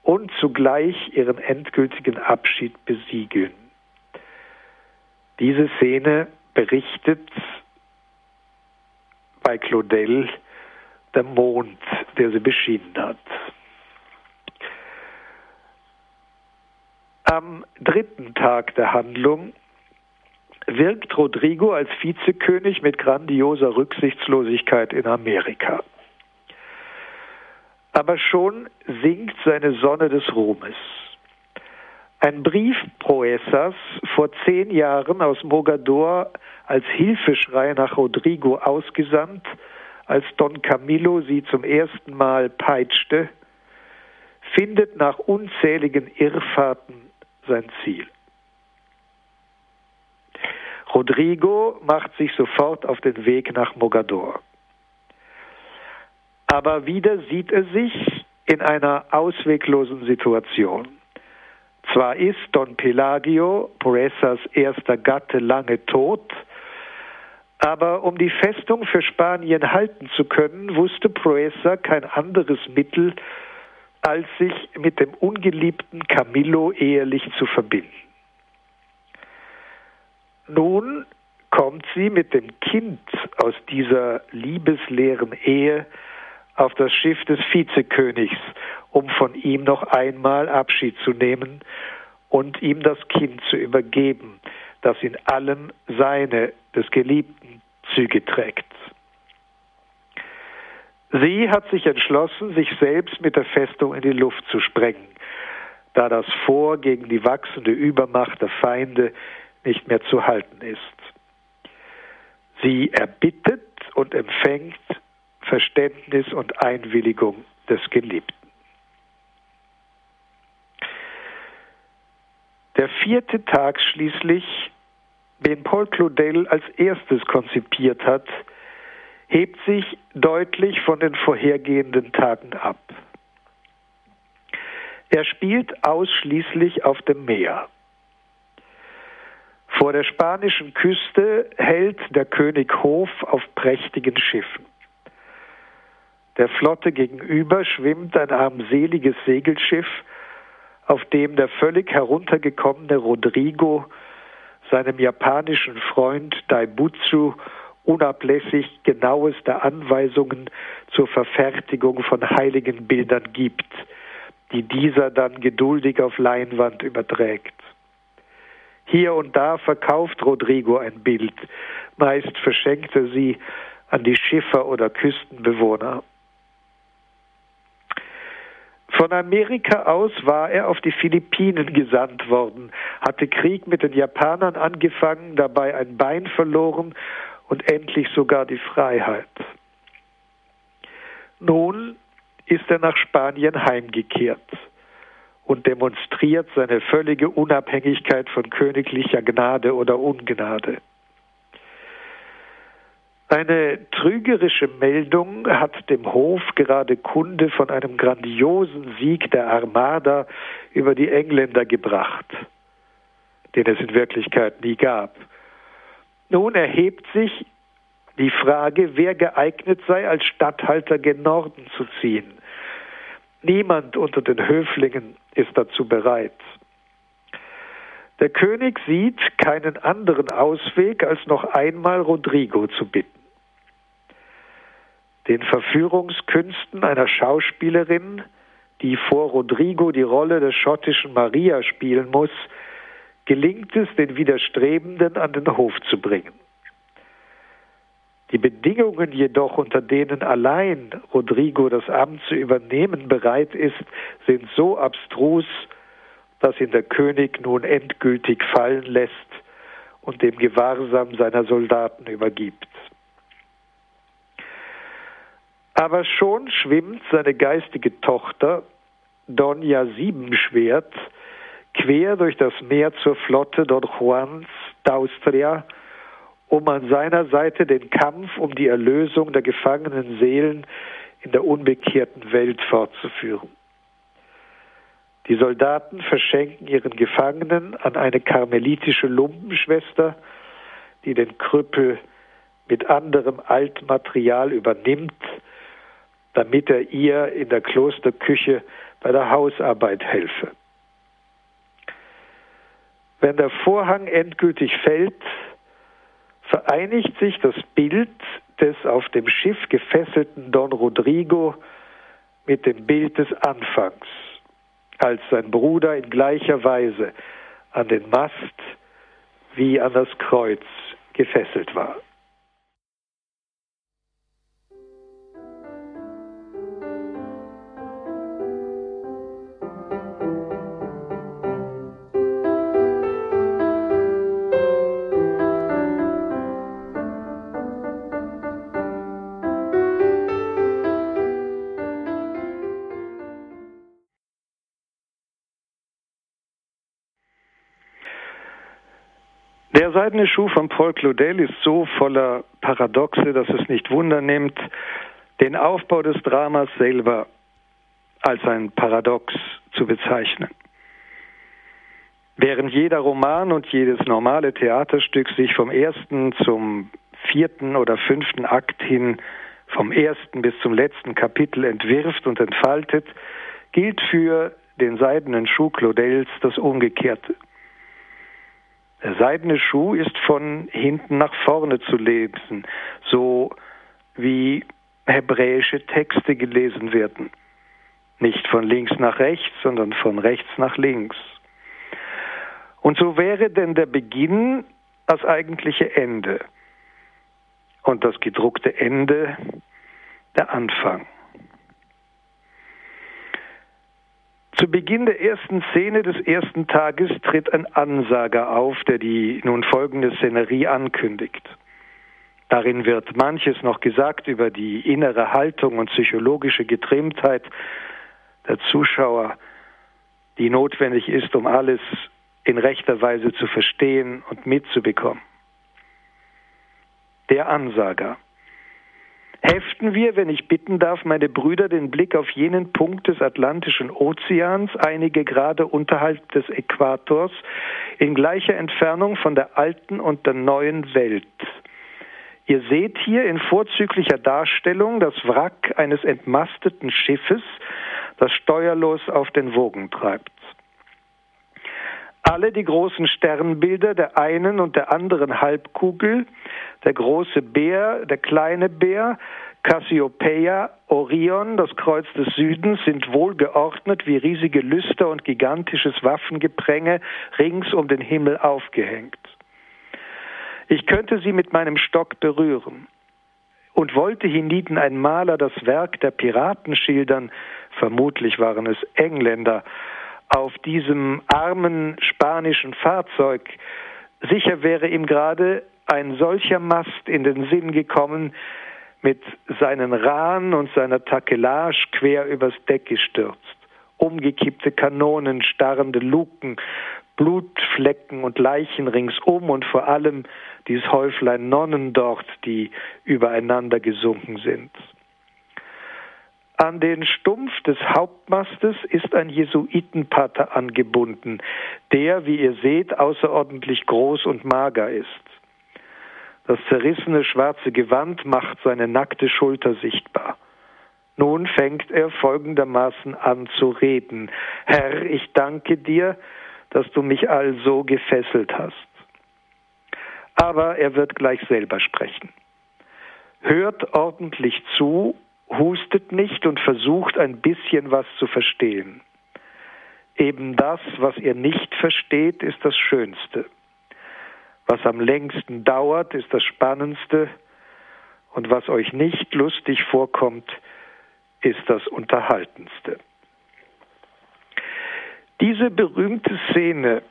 und zugleich ihren endgültigen Abschied besiegeln. Diese Szene berichtet bei Claudel der Mond, der sie beschieden hat. Am dritten Tag der Handlung wirkt Rodrigo als Vizekönig mit grandioser Rücksichtslosigkeit in Amerika. Aber schon sinkt seine Sonne des Ruhmes. Ein Brief Proesas vor zehn Jahren aus Mogador als Hilfeschrei nach Rodrigo ausgesandt, als Don Camillo sie zum ersten Mal peitschte, findet nach unzähligen Irrfahrten sein Ziel. Rodrigo macht sich sofort auf den Weg nach Mogador. Aber wieder sieht er sich in einer ausweglosen Situation. Zwar ist Don Pelagio, Poresas erster Gatte, lange tot, aber um die Festung für Spanien halten zu können, wusste Proesa kein anderes Mittel, als sich mit dem ungeliebten Camillo ehelich zu verbinden. Nun kommt sie mit dem Kind aus dieser liebesleeren Ehe auf das Schiff des Vizekönigs, um von ihm noch einmal Abschied zu nehmen und ihm das Kind zu übergeben, das in allem seine des Geliebten Züge trägt. Sie hat sich entschlossen, sich selbst mit der Festung in die Luft zu sprengen, da das Vor gegen die wachsende Übermacht der Feinde nicht mehr zu halten ist. Sie erbittet und empfängt Verständnis und Einwilligung des Geliebten. Der vierte Tag schließlich, den Paul Claudel als erstes konzipiert hat, hebt sich deutlich von den vorhergehenden Tagen ab. Er spielt ausschließlich auf dem Meer. Vor der spanischen Küste hält der König Hof auf prächtigen Schiffen. Der Flotte gegenüber schwimmt ein armseliges Segelschiff, auf dem der völlig heruntergekommene Rodrigo seinem japanischen Freund Daibutsu unablässig genaueste Anweisungen zur Verfertigung von heiligen Bildern gibt, die dieser dann geduldig auf Leinwand überträgt. Hier und da verkauft Rodrigo ein Bild, meist verschenkt er sie an die Schiffer oder Küstenbewohner. Von Amerika aus war er auf die Philippinen gesandt worden, hatte Krieg mit den Japanern angefangen, dabei ein Bein verloren und endlich sogar die Freiheit. Nun ist er nach Spanien heimgekehrt und demonstriert seine völlige Unabhängigkeit von königlicher Gnade oder Ungnade. Eine trügerische Meldung hat dem Hof gerade Kunde von einem grandiosen Sieg der Armada über die Engländer gebracht, den es in Wirklichkeit nie gab. Nun erhebt sich die Frage, wer geeignet sei, als Statthalter gen Norden zu ziehen. Niemand unter den Höflingen ist dazu bereit. Der König sieht keinen anderen Ausweg, als noch einmal Rodrigo zu bitten. Den Verführungskünsten einer Schauspielerin, die vor Rodrigo die Rolle der schottischen Maria spielen muss, gelingt es, den Widerstrebenden an den Hof zu bringen. Die Bedingungen jedoch, unter denen allein Rodrigo das Amt zu übernehmen bereit ist, sind so abstrus, dass ihn der König nun endgültig fallen lässt und dem Gewahrsam seiner Soldaten übergibt. Aber schon schwimmt seine geistige Tochter, Donja Siebenschwert, quer durch das Meer zur Flotte Don Juans d'Austria um an seiner Seite den Kampf um die Erlösung der gefangenen Seelen in der unbekehrten Welt fortzuführen. Die Soldaten verschenken ihren Gefangenen an eine karmelitische Lumpenschwester, die den Krüppel mit anderem Altmaterial übernimmt, damit er ihr in der Klosterküche bei der Hausarbeit helfe. Wenn der Vorhang endgültig fällt, vereinigt sich das Bild des auf dem Schiff gefesselten Don Rodrigo mit dem Bild des Anfangs, als sein Bruder in gleicher Weise an den Mast wie an das Kreuz gefesselt war. Seidene Schuh von Paul Claudel ist so voller Paradoxe, dass es nicht Wunder nimmt, den Aufbau des Dramas selber als ein Paradox zu bezeichnen. Während jeder Roman und jedes normale Theaterstück sich vom ersten zum vierten oder fünften Akt hin vom ersten bis zum letzten Kapitel entwirft und entfaltet, gilt für den seidenen Schuh Claudels das Umgekehrte. Der seidene Schuh ist von hinten nach vorne zu lesen, so wie hebräische Texte gelesen werden. Nicht von links nach rechts, sondern von rechts nach links. Und so wäre denn der Beginn das eigentliche Ende und das gedruckte Ende der Anfang. Zu Beginn der ersten Szene des ersten Tages tritt ein Ansager auf, der die nun folgende Szenerie ankündigt. Darin wird manches noch gesagt über die innere Haltung und psychologische Getrimmtheit der Zuschauer, die notwendig ist, um alles in rechter Weise zu verstehen und mitzubekommen. Der Ansager heften wir, wenn ich bitten darf, meine Brüder, den Blick auf jenen Punkt des Atlantischen Ozeans, einige Grade unterhalb des Äquators, in gleicher Entfernung von der alten und der neuen Welt. Ihr seht hier in vorzüglicher Darstellung das Wrack eines entmasteten Schiffes, das steuerlos auf den Wogen treibt. Alle die großen Sternbilder der einen und der anderen Halbkugel, der große Bär, der kleine Bär, Cassiopeia, Orion, das Kreuz des Südens, sind wohlgeordnet wie riesige Lüster und gigantisches Waffengepränge rings um den Himmel aufgehängt. Ich könnte sie mit meinem Stock berühren. Und wollte hienieden ein Maler das Werk der Piraten schildern, vermutlich waren es Engländer, auf diesem armen spanischen Fahrzeug, sicher wäre ihm gerade ein solcher Mast in den Sinn gekommen, mit seinen Rahn und seiner Takelage quer übers Deck gestürzt. Umgekippte Kanonen, starrende Luken, Blutflecken und Leichen ringsum und vor allem dieses Häuflein Nonnen dort, die übereinander gesunken sind. An den Stumpf des Hauptmastes ist ein Jesuitenpater angebunden, der, wie ihr seht, außerordentlich groß und mager ist. Das zerrissene schwarze Gewand macht seine nackte Schulter sichtbar. Nun fängt er folgendermaßen an zu reden. Herr, ich danke dir, dass du mich also gefesselt hast. Aber er wird gleich selber sprechen. Hört ordentlich zu, hustet nicht und versucht ein bisschen was zu verstehen. Eben das, was ihr nicht versteht, ist das Schönste. Was am längsten dauert, ist das Spannendste, und was euch nicht lustig vorkommt, ist das Unterhaltendste. Diese berühmte Szene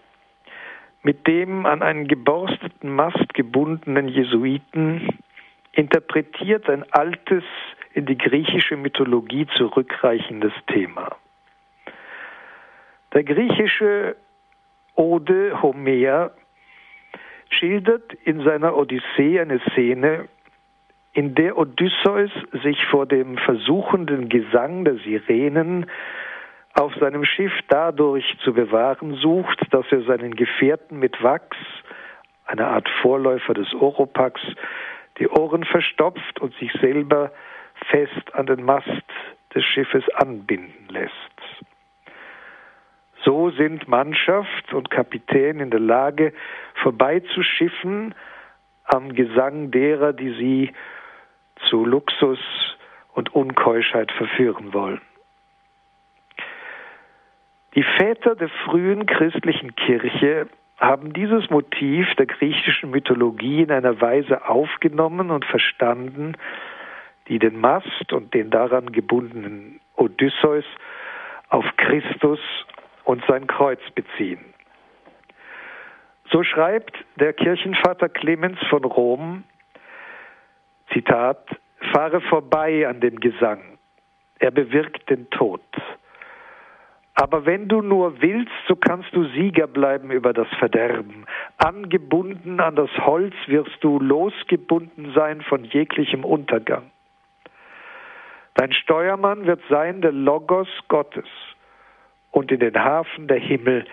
mit dem an einen geborsteten Mast gebundenen Jesuiten interpretiert ein altes, in die griechische Mythologie zurückreichendes Thema. Der griechische Ode Homer schildert in seiner Odyssee eine Szene, in der Odysseus sich vor dem versuchenden Gesang der Sirenen auf seinem Schiff dadurch zu bewahren sucht, dass er seinen Gefährten mit Wachs, einer Art Vorläufer des Oropax, die Ohren verstopft und sich selber fest an den Mast des Schiffes anbinden lässt. So sind Mannschaft und Kapitän in der Lage, vorbeizuschiffen am Gesang derer, die sie zu Luxus und Unkeuschheit verführen wollen. Die Väter der frühen christlichen Kirche haben dieses Motiv der griechischen Mythologie in einer Weise aufgenommen und verstanden, die den Mast und den daran gebundenen Odysseus auf Christus und sein Kreuz beziehen. So schreibt der Kirchenvater Clemens von Rom, Zitat, fahre vorbei an dem Gesang, er bewirkt den Tod. Aber wenn du nur willst, so kannst du Sieger bleiben über das Verderben. Angebunden an das Holz wirst du losgebunden sein von jeglichem Untergang. Dein Steuermann wird sein der Logos Gottes und in den Hafen der Himmel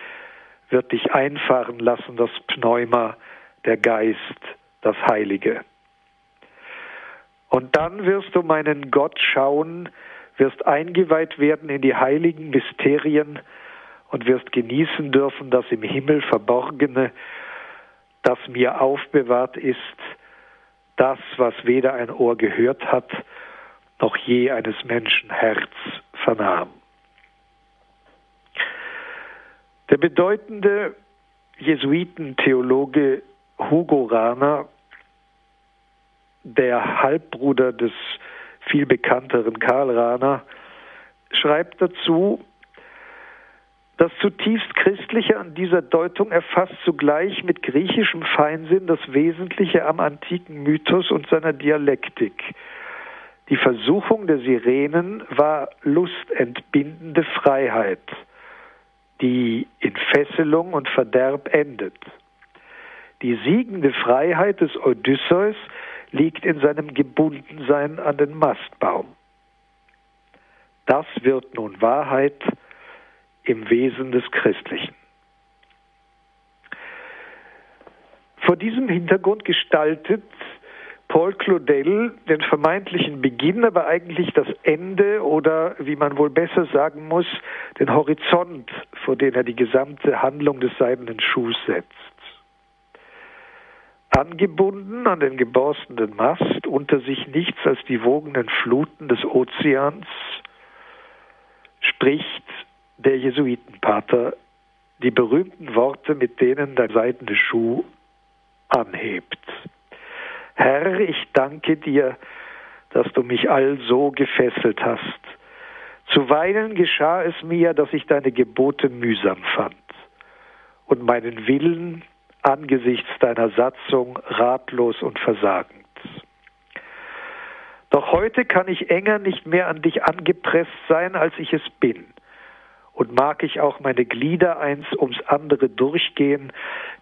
wird dich einfahren lassen, das Pneuma, der Geist, das Heilige. Und dann wirst du meinen Gott schauen, wirst eingeweiht werden in die heiligen Mysterien und wirst genießen dürfen das im Himmel Verborgene, das mir aufbewahrt ist, das, was weder ein Ohr gehört hat, noch je eines Menschen Herz vernahm. Der bedeutende Jesuitentheologe Hugo Rahner, der Halbbruder des viel bekannteren Karl Rahner, schreibt dazu, das zutiefst Christliche an dieser Deutung erfasst zugleich mit griechischem Feinsinn das Wesentliche am antiken Mythos und seiner Dialektik. Die Versuchung der Sirenen war lustentbindende Freiheit, die in Fesselung und Verderb endet. Die siegende Freiheit des Odysseus liegt in seinem Gebundensein an den Mastbaum. Das wird nun Wahrheit im Wesen des Christlichen. Vor diesem Hintergrund gestaltet Paul Claudel den vermeintlichen Beginn, aber eigentlich das Ende oder, wie man wohl besser sagen muss, den Horizont, vor den er die gesamte Handlung des seidenen Schuhs setzt angebunden an den geborstenen Mast, unter sich nichts als die wogenden Fluten des Ozeans, spricht der Jesuitenpater die berühmten Worte, mit denen der seidene Schuh anhebt. Herr, ich danke dir, dass du mich also gefesselt hast. Zuweilen geschah es mir, dass ich deine Gebote mühsam fand und meinen Willen angesichts deiner Satzung ratlos und versagend. Doch heute kann ich enger nicht mehr an dich angepresst sein, als ich es bin. Und mag ich auch meine Glieder eins ums andere durchgehen,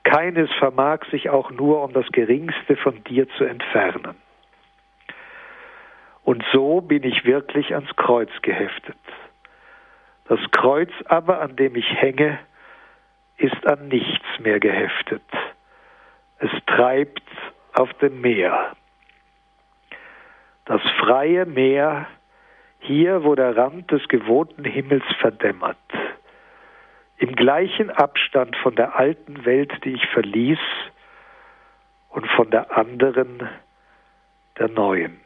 keines vermag sich auch nur um das geringste von dir zu entfernen. Und so bin ich wirklich ans Kreuz geheftet. Das Kreuz aber, an dem ich hänge, ist an nichts mehr geheftet. Es treibt auf dem Meer. Das freie Meer, hier wo der Rand des gewohnten Himmels verdämmert, im gleichen Abstand von der alten Welt, die ich verließ, und von der anderen, der neuen.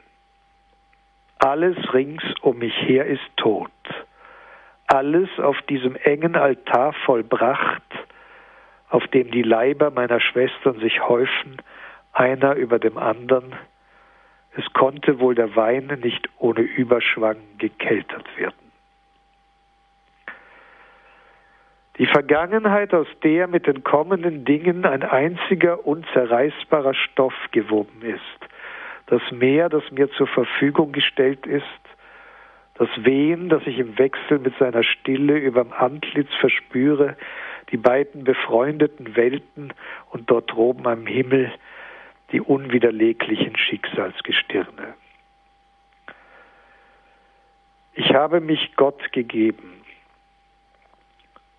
Alles rings um mich her ist tot. Alles auf diesem engen Altar vollbracht, auf dem die Leiber meiner Schwestern sich häufen, einer über dem anderen. Es konnte wohl der Wein nicht ohne Überschwang gekeltert werden. Die Vergangenheit, aus der mit den kommenden Dingen ein einziger unzerreißbarer Stoff gewoben ist, das Meer, das mir zur Verfügung gestellt ist, das Wehen, das ich im Wechsel mit seiner Stille überm Antlitz verspüre, die beiden befreundeten Welten und dort droben am Himmel die unwiderleglichen Schicksalsgestirne. Ich habe mich Gott gegeben.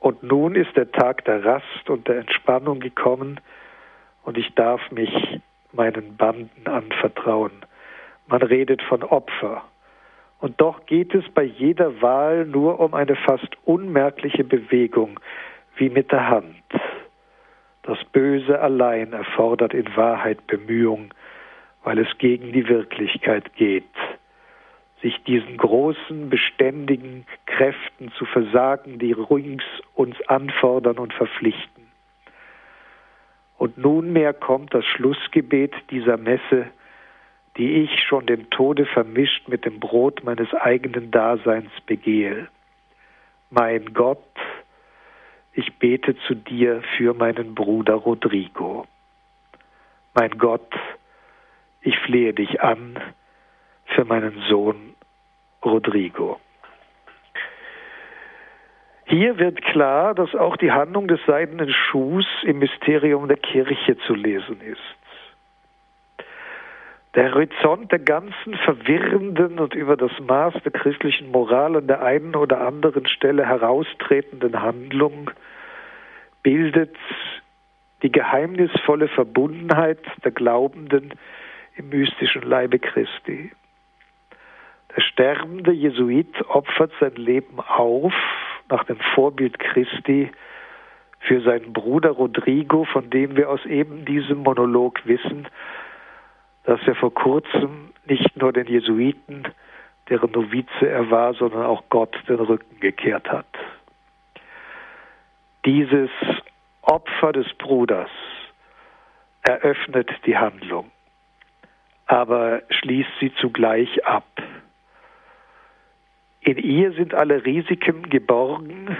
Und nun ist der Tag der Rast und der Entspannung gekommen und ich darf mich meinen Banden anvertrauen. Man redet von Opfer. Und doch geht es bei jeder Wahl nur um eine fast unmerkliche Bewegung, wie mit der Hand. Das Böse allein erfordert in Wahrheit Bemühung, weil es gegen die Wirklichkeit geht, sich diesen großen, beständigen Kräften zu versagen, die rings uns anfordern und verpflichten. Und nunmehr kommt das Schlussgebet dieser Messe, die ich schon dem Tode vermischt mit dem Brot meines eigenen Daseins begehe. Mein Gott, ich bete zu dir für meinen Bruder Rodrigo. Mein Gott, ich flehe dich an für meinen Sohn Rodrigo. Hier wird klar, dass auch die Handlung des seidenen Schuhs im Mysterium der Kirche zu lesen ist. Der Horizont der ganzen verwirrenden und über das Maß der christlichen Moral an der einen oder anderen Stelle heraustretenden Handlung bildet die geheimnisvolle Verbundenheit der Glaubenden im mystischen Leibe Christi. Der sterbende Jesuit opfert sein Leben auf nach dem Vorbild Christi für seinen Bruder Rodrigo, von dem wir aus eben diesem Monolog wissen, dass er vor kurzem nicht nur den Jesuiten, deren Novize er war, sondern auch Gott den Rücken gekehrt hat. Dieses Opfer des Bruders eröffnet die Handlung, aber schließt sie zugleich ab. In ihr sind alle Risiken geborgen,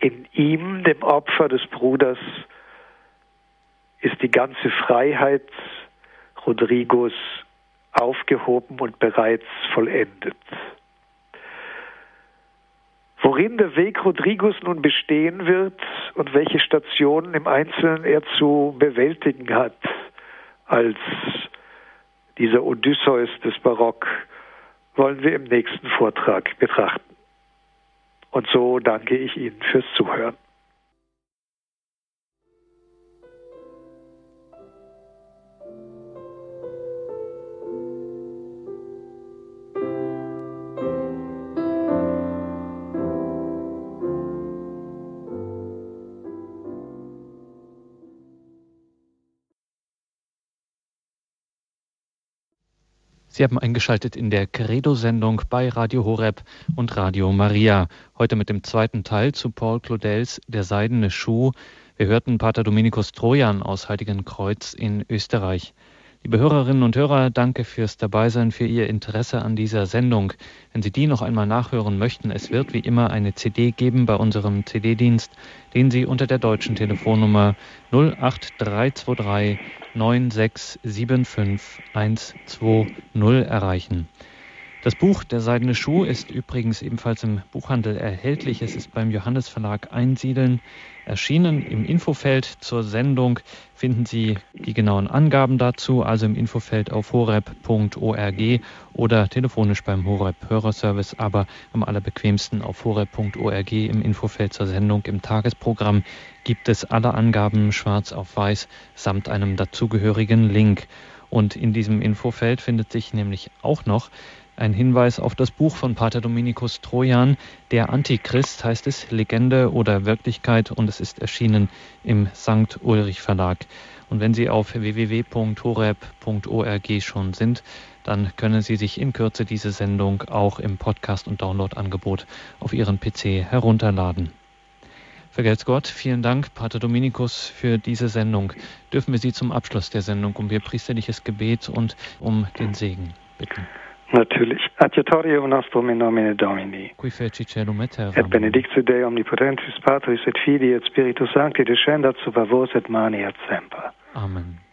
in ihm, dem Opfer des Bruders, ist die ganze Freiheit Rodrigos aufgehoben und bereits vollendet. Worin der Weg Rodrigos nun bestehen wird und welche Stationen im Einzelnen er zu bewältigen hat, als dieser Odysseus des Barock, wollen wir im nächsten Vortrag betrachten. Und so danke ich Ihnen fürs Zuhören. Sie haben eingeschaltet in der Credo-Sendung bei Radio Horeb und Radio Maria. Heute mit dem zweiten Teil zu Paul Claudels Der seidene Schuh. Wir hörten Pater Dominikus Trojan aus Heiligenkreuz in Österreich. Liebe Hörerinnen und Hörer, danke fürs Dabeisein, für Ihr Interesse an dieser Sendung. Wenn Sie die noch einmal nachhören möchten, es wird wie immer eine CD geben bei unserem CD-Dienst, den Sie unter der deutschen Telefonnummer 08323 9675 120 erreichen. Das Buch Der seidene Schuh ist übrigens ebenfalls im Buchhandel erhältlich. Es ist beim Johannes Verlag Einsiedeln erschienen. Im Infofeld zur Sendung finden Sie die genauen Angaben dazu, also im Infofeld auf horeb.org oder telefonisch beim Horeb Hörerservice, aber am allerbequemsten auf horeb.org im Infofeld zur Sendung im Tagesprogramm gibt es alle Angaben schwarz auf weiß samt einem dazugehörigen Link. Und in diesem Infofeld findet sich nämlich auch noch ein Hinweis auf das Buch von Pater Dominikus Trojan, Der Antichrist heißt es, Legende oder Wirklichkeit und es ist erschienen im St. Ulrich Verlag. Und wenn Sie auf www.horeb.org schon sind, dann können Sie sich in Kürze diese Sendung auch im Podcast- und Downloadangebot auf Ihren PC herunterladen. Vergelt's Gott, vielen Dank, Pater Dominikus, für diese Sendung. Dürfen wir Sie zum Abschluss der Sendung um Ihr priesterliches Gebet und um den Segen bitten. Natürlich. Adiutorium nostrum in nomine Domini. Qui feci celum et terram. Et benedictio Dei omnipotentis Patris et Filii et Spiritus Sancti descendat super vos et mani et semper. Amen.